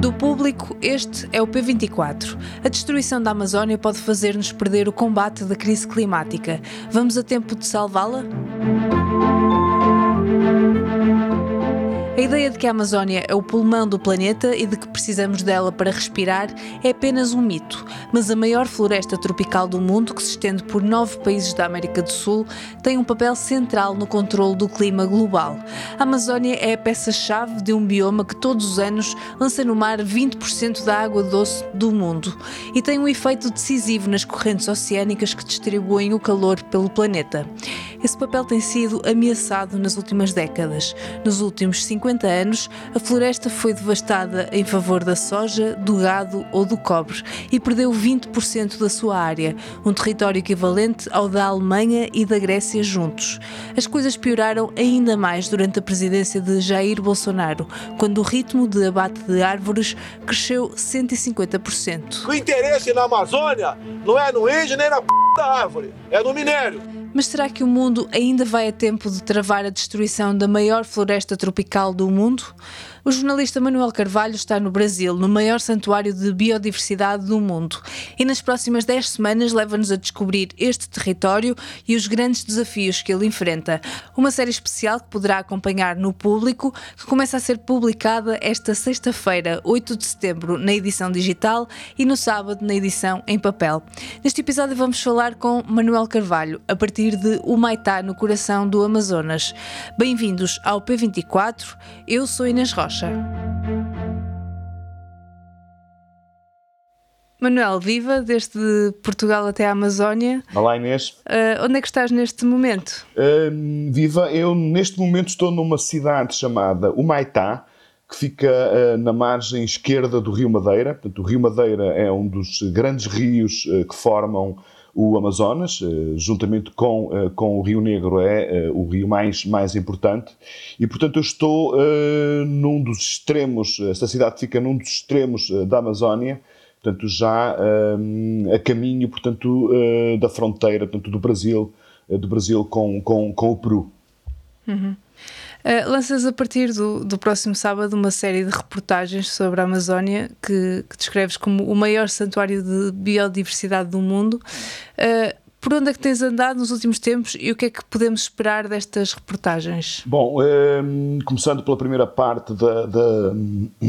Do público, este é o P24. A destruição da Amazónia pode fazer-nos perder o combate da crise climática. Vamos a tempo de salvá-la? A ideia de que a Amazónia é o pulmão do planeta e de que precisamos dela para respirar é apenas um mito, mas a maior floresta tropical do mundo, que se estende por nove países da América do Sul, tem um papel central no controle do clima global. A Amazónia é a peça-chave de um bioma que todos os anos lança no mar 20% da água doce do mundo e tem um efeito decisivo nas correntes oceânicas que distribuem o calor pelo planeta. Esse papel tem sido ameaçado nas últimas décadas. Nos últimos 50 anos, a floresta foi devastada em favor da soja, do gado ou do cobre e perdeu 20% da sua área, um território equivalente ao da Alemanha e da Grécia juntos. As coisas pioraram ainda mais durante a presidência de Jair Bolsonaro, quando o ritmo de abate de árvores cresceu 150%. O interesse na Amazônia não é no índio nem na p da árvore, é no minério. Mas será que o mundo ainda vai a tempo de travar a destruição da maior floresta tropical do mundo? O jornalista Manuel Carvalho está no Brasil, no maior santuário de biodiversidade do mundo, e nas próximas 10 semanas leva-nos a descobrir este território e os grandes desafios que ele enfrenta. Uma série especial que poderá acompanhar no público, que começa a ser publicada esta sexta-feira, 8 de setembro, na edição digital e no sábado na edição em papel. Neste episódio vamos falar com Manuel Carvalho, a partir de Humaitá, no coração do Amazonas. Bem-vindos ao P24, eu sou Inês Rocha. Rocha. Manuel, viva desde Portugal até a Amazónia. Olá Inês. Uh, onde é que estás neste momento? Uh, viva, eu neste momento estou numa cidade chamada Humaitá, que fica uh, na margem esquerda do Rio Madeira. Portanto, o Rio Madeira é um dos grandes rios que formam o Amazonas, eh, juntamente com, eh, com o Rio Negro, é eh, o rio mais, mais importante. E, portanto, eu estou num dos extremos, esta cidade fica num dos extremos da Amazónia, portanto, já a caminho, portanto, da fronteira, portanto, do Brasil, do Brasil com, com, com o Peru. Uhum. Uh, lanças a partir do, do próximo sábado uma série de reportagens sobre a Amazónia que, que descreves como o maior santuário de biodiversidade do mundo. Uh, por onde é que tens andado nos últimos tempos e o que é que podemos esperar destas reportagens? Bom, ehm, começando pela primeira parte da, da,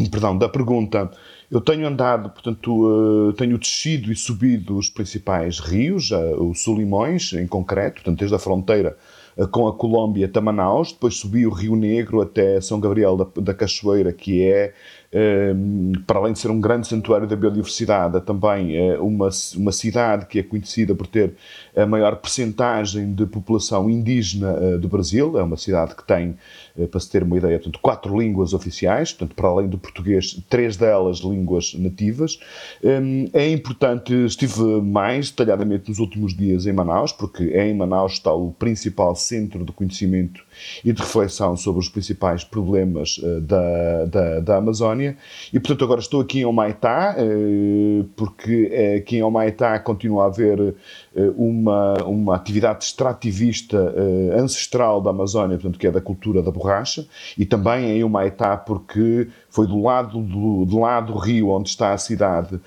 perdão, da pergunta, eu tenho andado, portanto, uh, tenho descido e subido os principais rios, uh, os Solimões em concreto, portanto, desde a fronteira com a Colômbia até Manaus, depois subi o Rio Negro até São Gabriel da, da Cachoeira, que é, para além de ser um grande santuário da biodiversidade, é também é uma, uma cidade que é conhecida por ter a maior percentagem de população indígena uh, do Brasil, é uma cidade que tem eh, para se ter uma ideia, portanto, quatro línguas oficiais, portanto, para além do português, três delas línguas nativas. Hum, é importante, estive mais detalhadamente nos últimos dias em Manaus, porque em Manaus está o principal centro de conhecimento e de reflexão sobre os principais problemas eh, da, da, da Amazónia. E, portanto, agora estou aqui em Omaitá, eh, porque aqui em Omaitá continua a haver uma, uma atividade extrativista ancestral da Amazónia, portanto, que é da cultura da borracha e também em Humaitá, porque foi do lado do, do lado do rio onde está a cidade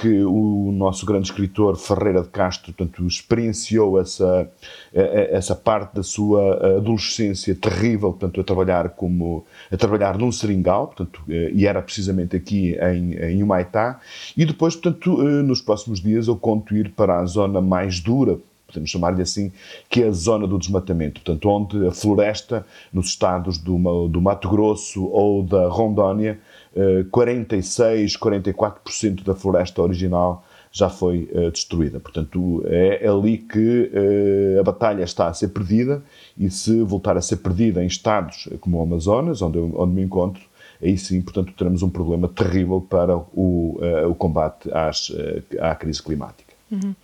que o nosso grande escritor Ferreira de Castro, portanto, experienciou essa, essa parte da sua adolescência terrível, portanto, a trabalhar como a trabalhar num seringal, portanto, eh, e era precisamente aqui em, em Humaitá, e depois, portanto, eh, nos próximos dias eu conto ir para a zona mais dura, podemos chamar-lhe assim, que é a zona do desmatamento, portanto, onde a floresta, nos estados do, do Mato Grosso ou da Rondônia, 46, eh, 44% da floresta original já foi uh, destruída. Portanto, é ali que uh, a batalha está a ser perdida e se voltar a ser perdida em estados como o Amazonas, onde, eu, onde me encontro, aí sim, portanto, teremos um problema terrível para o, uh, o combate às, à crise climática. Uhum.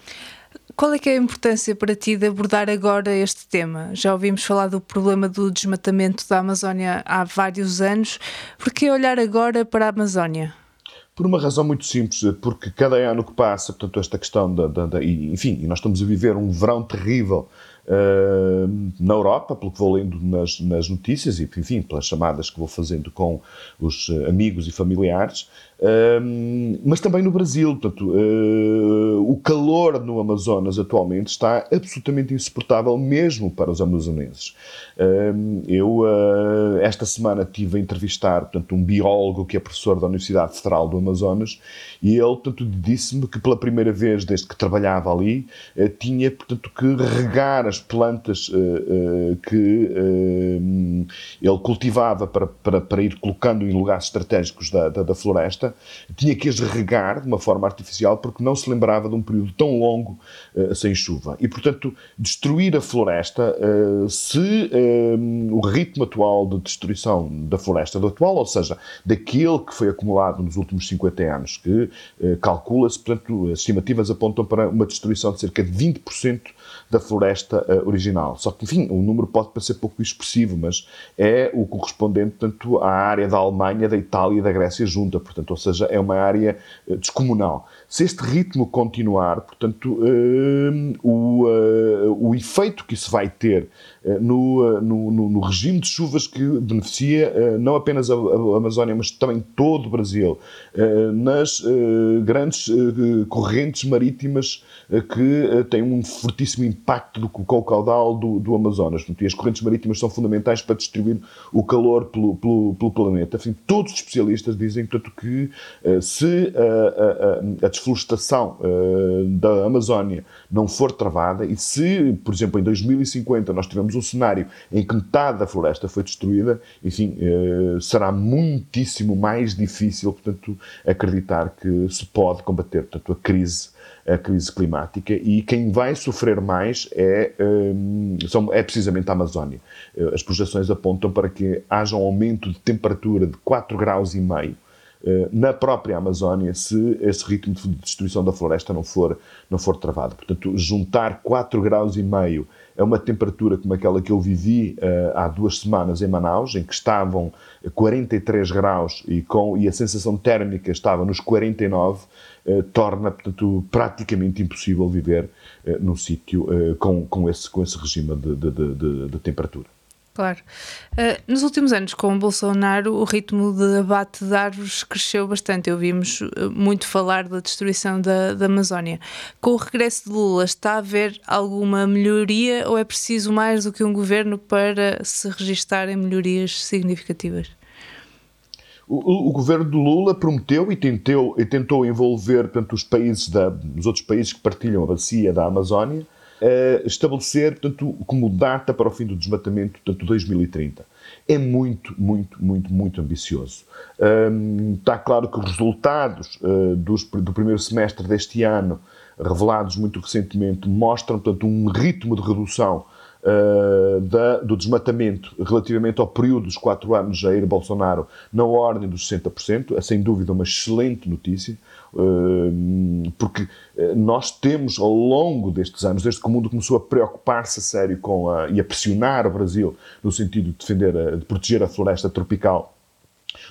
Qual é que é a importância para ti de abordar agora este tema? Já ouvimos falar do problema do desmatamento da Amazónia há vários anos. Por que olhar agora para a Amazónia? Por uma razão muito simples, porque cada ano que passa, portanto, esta questão da, da, da enfim, nós estamos a viver um verão terrível uh, na Europa, pelo que vou lendo nas, nas notícias e, enfim, pelas chamadas que vou fazendo com os amigos e familiares, uh, mas também no Brasil. Portanto, uh, o calor no Amazonas atualmente está absolutamente insuportável, mesmo para os amazonenses. eu, esta semana, tive a entrevistar portanto, um biólogo que é professor da Universidade Federal do Amazonas e ele, disse-me que pela primeira vez desde que trabalhava ali, tinha, portanto, que regar as plantas que ele cultivava para, para, para ir colocando em lugares estratégicos da, da, da floresta tinha que as regar de uma forma artificial porque não se lembrava de um período tão longo uh, sem chuva. E, portanto, destruir a floresta, uh, se uh, o ritmo atual de destruição da floresta, do atual, ou seja, daquele que foi acumulado nos últimos 50 anos, que calcula-se, portanto, as estimativas apontam para uma destruição de cerca de 20% da floresta uh, original. Só que, enfim, o número pode parecer pouco expressivo, mas é o correspondente, portanto, à área da Alemanha, da Itália e da Grécia junta, portanto, ou seja, é uma área uh, descomunal. Se este ritmo continuar, portanto, uh, o, o efeito que isso vai ter no, no, no, regime de chuvas que beneficia não apenas a, a Amazónia, mas também todo o Brasil, nas grandes correntes marítimas que têm um fortíssimo impacto do, com o caudal do, do Amazonas. E as correntes marítimas são fundamentais para distribuir o calor pelo, pelo, pelo planeta. Todos os especialistas dizem, portanto, que se uh, a, a desflorestação uh, da Amazónia não for travada e se, por exemplo, em 2050 nós tivermos um cenário em que metade da floresta foi destruída, enfim, será muitíssimo mais difícil, portanto, acreditar que se pode combater, portanto, a crise a crise climática e quem vai sofrer mais é, um, são, é precisamente a Amazónia. Eh, as projeções apontam para que haja um aumento de temperatura de 4 graus e meio eh, na própria Amazónia se esse ritmo de destruição da floresta não for, não for travado. Portanto, juntar 4 graus e meio a uma temperatura como aquela que eu vivi uh, há duas semanas em Manaus, em que estavam 43 graus e, com, e a sensação térmica estava nos 49, uh, torna, portanto, praticamente impossível viver uh, num sítio com, com, esse, com esse regime de, de, de, de temperatura. Claro. Uh, nos últimos anos, com o Bolsonaro, o ritmo de abate de árvores cresceu bastante. Ouvimos uh, muito falar da destruição da, da Amazónia. Com o regresso de Lula, está a haver alguma melhoria ou é preciso mais do que um governo para se registarem melhorias significativas? O, o, governo de Lula prometeu e tentou, e tentou envolver portanto, os países da, os outros países que partilham a bacia da Amazónia uh, estabelecer, portanto, como data para o fim do desmatamento, portanto, 2030. É muito, muito, muito, muito ambicioso. Um, está claro que os resultados uh, dos, do primeiro semestre deste ano, revelados muito recentemente, mostram, portanto, um ritmo de redução uh, da, do desmatamento relativamente ao período dos quatro anos Jair Bolsonaro na ordem dos 60%. É sem dúvida uma excelente notícia, porque eh, nós temos ao longo destes anos, desde que o mundo começou a preocupar-se a sério com a, e a pressionar o Brasil no sentido de defender, a, de proteger a floresta tropical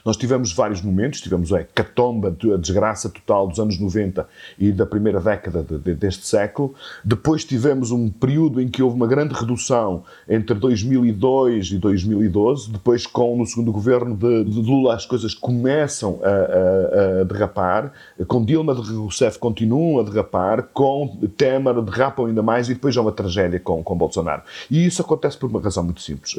nós tivemos vários momentos, tivemos a catomba, a desgraça total dos anos 90 e da primeira década de, de, deste século. Depois tivemos um período em que houve uma grande redução entre 2002 e 2012. Depois, com no segundo governo de, de Lula, as coisas começam a, a, a, derrapar. Com Dilma de Rousseff continuam a derrapar. Com Temer derrapam ainda mais e depois há uma tragédia com, com Bolsonaro. E isso acontece por uma razão muito simples.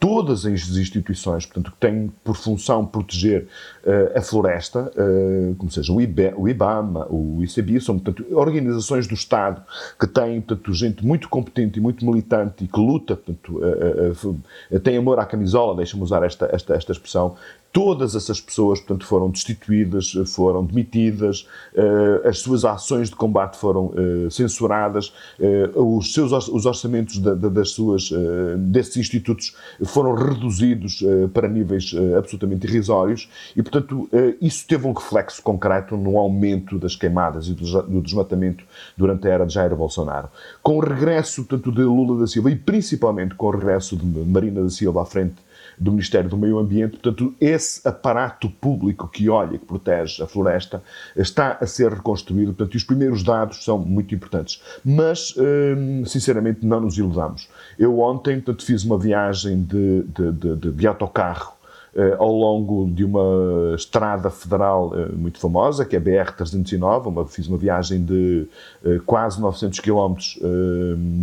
Todas as instituições, portanto, que têm por função proteger uh, a floresta, uh, como seja o, IBE, o IBAMA, o ICB, são, portanto, organizações do Estado que têm, portanto, gente muito competente e muito militante e que luta, portanto, uh, tem amor à camisola, deixa-me usar esta, esta, esta expressão, Todas essas pessoas, portanto, foram destituídas, foram demitidas, uh, as suas ações de combate foram uh, censuradas, uh, os seus os orçamentos da, da, das suas, desses institutos foram reduzidos para níveis absolutamente irrisórios e, portanto, isso teve um reflexo concreto no aumento das queimadas e do desmatamento durante a era de Jair Bolsonaro. Com o regresso, portanto, de Lula da Silva e principalmente com o regresso de Marina da Silva à frente do Ministério do Meio Ambiente. Portanto, esse aparato público que olha, que protege a floresta, está a ser reconstruído. Portanto, os primeiros dados são muito importantes. Mas, hum, sinceramente, não nos iludamos. Eu ontem, portanto, fiz uma viagem de, de, de, de autocarro eh, ao longo de uma estrada federal eh, muito famosa, que é a BR-309. Uma, fiz uma viagem de eh, quase 900 quilómetros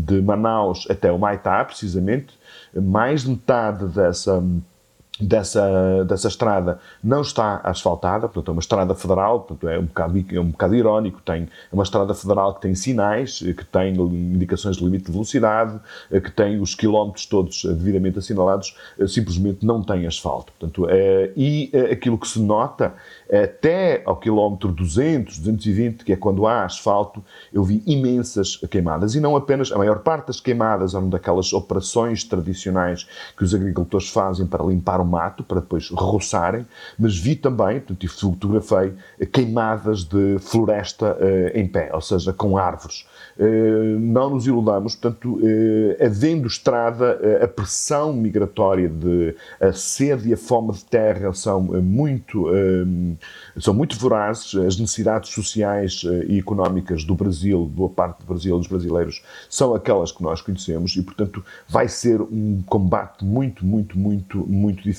de Manaus até o Maitá, precisamente. Mais de metade dessa dessa, dessa estrada não está asfaltada, portanto é uma estrada federal, portanto é um bocado, é um bocado irónico, tem, é uma estrada federal que tem sinais, que tem indicações de limite de velocidade, que tem os quilómetros todos devidamente assinalados, simplesmente não tem asfalto. Portanto, é, e aquilo que se nota até ao quilómetro 200, 220, que é quando há asfalto, eu vi imensas queimadas. E não apenas, a maior parte das queimadas eram daquelas operações tradicionais que os agricultores fazem para limpar o mato, para depois roçarem, mas vi também, portanto, fotografei, queimadas de floresta uh, em pé, ou seja, com árvores. Uh, não nos iludamos, portanto, uh, havendo estrada, a pressão migratória de a sede e a fome de terra são muito são muito vorazes, as necessidades sociais eh, e económicas do Brasil, boa parte do Brasil, dos brasileiros, são aquelas que nós conhecemos e, portanto, vai ser um combate muito, muito, muito, muito difícil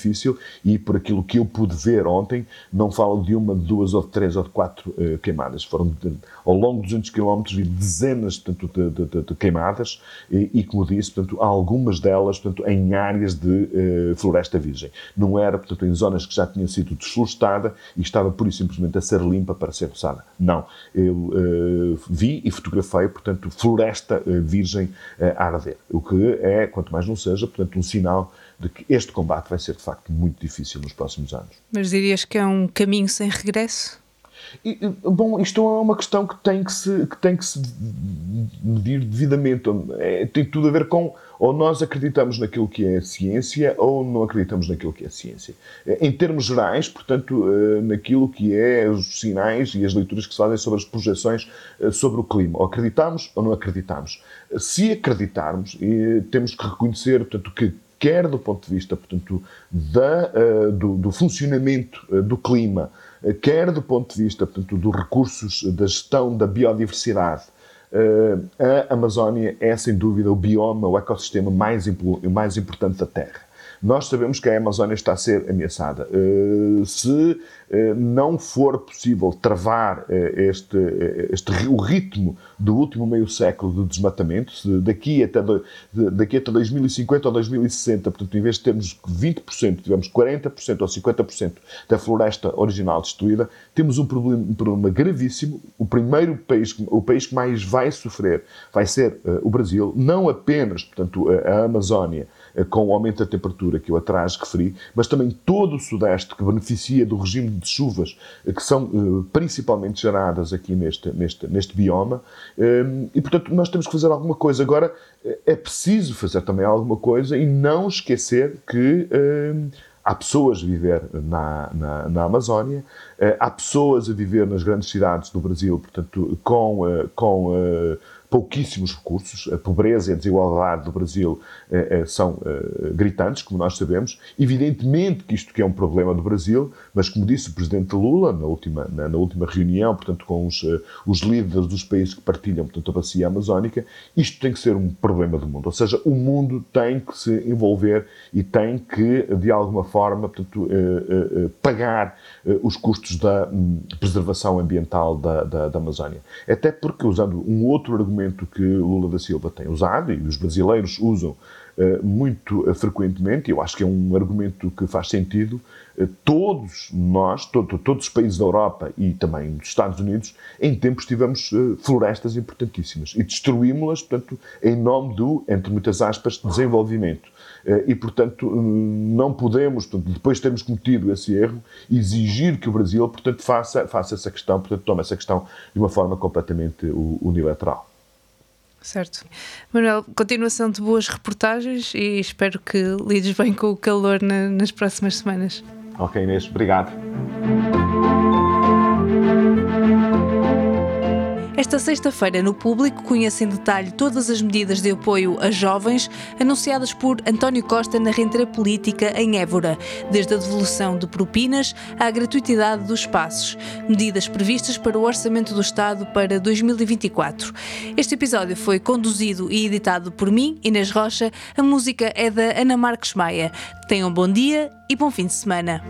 e, por aquilo que eu pude ver ontem, não falo de uma, de duas ou de três ou de quatro uh, queimadas. Foram, de, ao longo de 200 km, vi dezenas portanto, de, de, de queimadas e, e, como disse, portanto, algumas delas portanto, em áreas de uh, floresta virgem. Não era, portanto, em zonas que já tinham sido desflorestada e estava por e simplesmente a ser limpa para ser roçada. Não. Eu uh, vi e fotografei, portanto, floresta virgem a arder. O que é, quanto mais não seja, portanto, um sinal de que este combate vai ser, de facto, muito difícil nos próximos anos. Mas dirias que é um caminho sem regresso? E, bom, isto é uma questão que tem que se, que tem que se medir devidamente. É, tem tudo a ver com ou nós acreditamos naquilo que é ciência ou não acreditamos naquilo que é ciência. Em termos gerais, portanto, eh, naquilo que é os sinais e as leituras que se fazem sobre as projeções eh, sobre o clima. Ou acreditamos ou não acreditamos. Se acreditarmos, temos que reconhecer, portanto, que quer do ponto de vista, portanto, da, eh, do, do funcionamento do clima, quer do ponto de vista, portanto, dos recursos da gestão da biodiversidade, a Amazónia é, sem dúvida, o bioma, o ecossistema mais, mais importante da Terra. Nós sabemos que a Amazónia está a ser ameaçada. Uh, se uh, não for possível travar uh, este, este, o ritmo do último meio século de desmatamento, se daqui até, daqui até 2050 ou 2060, portanto, em vez de termos 20%, tivemos 40% ou 50% da floresta original destruída, temos um problema, um problema gravíssimo. O primeiro país, o país que mais vai sofrer vai ser o Brasil, não apenas, portanto, a Amazónia, eh, com o aumento da temperatura que eu atrás referi, mas também todo o Sudeste que beneficia do regime de chuvas eh, que são eh, principalmente geradas aqui neste, neste, neste bioma. E, portanto, nós temos que fazer alguma coisa. Agora, é preciso fazer também alguma coisa e não esquecer que há pessoas a viver na, na, na, Amazónia, há pessoas a viver nas grandes cidades do Brasil, portanto, com, com pouquíssimos recursos, a pobreza e a desigualdade do Brasil eh, eh, são eh, gritantes, como nós sabemos. Evidentemente que isto que é um problema do Brasil, mas como disse o Presidente Lula na última, na, na última reunião, portanto, com os, os líderes dos países que partilham portanto, a bacia amazónica, isto tem que ser um problema do mundo. Ou seja, o mundo tem que se envolver e tem que, de alguma forma, portanto, pagar os custos da hum, preservação ambiental da, da, da Amazónia. Até porque, usando um outro argumento argumento que Lula da Silva tem usado e os brasileiros usam uh, muito uh, frequentemente, eu acho que é um argumento que faz sentido. Uh, todos nós, todo, todos os países da Europa e também dos Estados Unidos, em tempos tivemos florestas importantíssimas e destruímos-las, portanto, em nome do, entre muitas aspas, desenvolvimento. E, portanto, não podemos, portanto, depois de termos cometido esse erro, exigir que o Brasil, portanto, faça, faça essa questão, portanto, tome essa questão de uma forma completamente unilateral. Certo. Manuel, continuação de boas reportagens e espero que lides bem com o calor na, nas próximas semanas. Ok, Inês, obrigado. Esta sexta-feira, no público, conhece em detalhe todas as medidas de apoio a jovens anunciadas por António Costa na rentrée política em Évora, desde a devolução de propinas à gratuitidade dos passos, medidas previstas para o Orçamento do Estado para 2024. Este episódio foi conduzido e editado por mim, Inês Rocha. A música é da Ana Marques Maia. Tenham bom dia e bom fim de semana.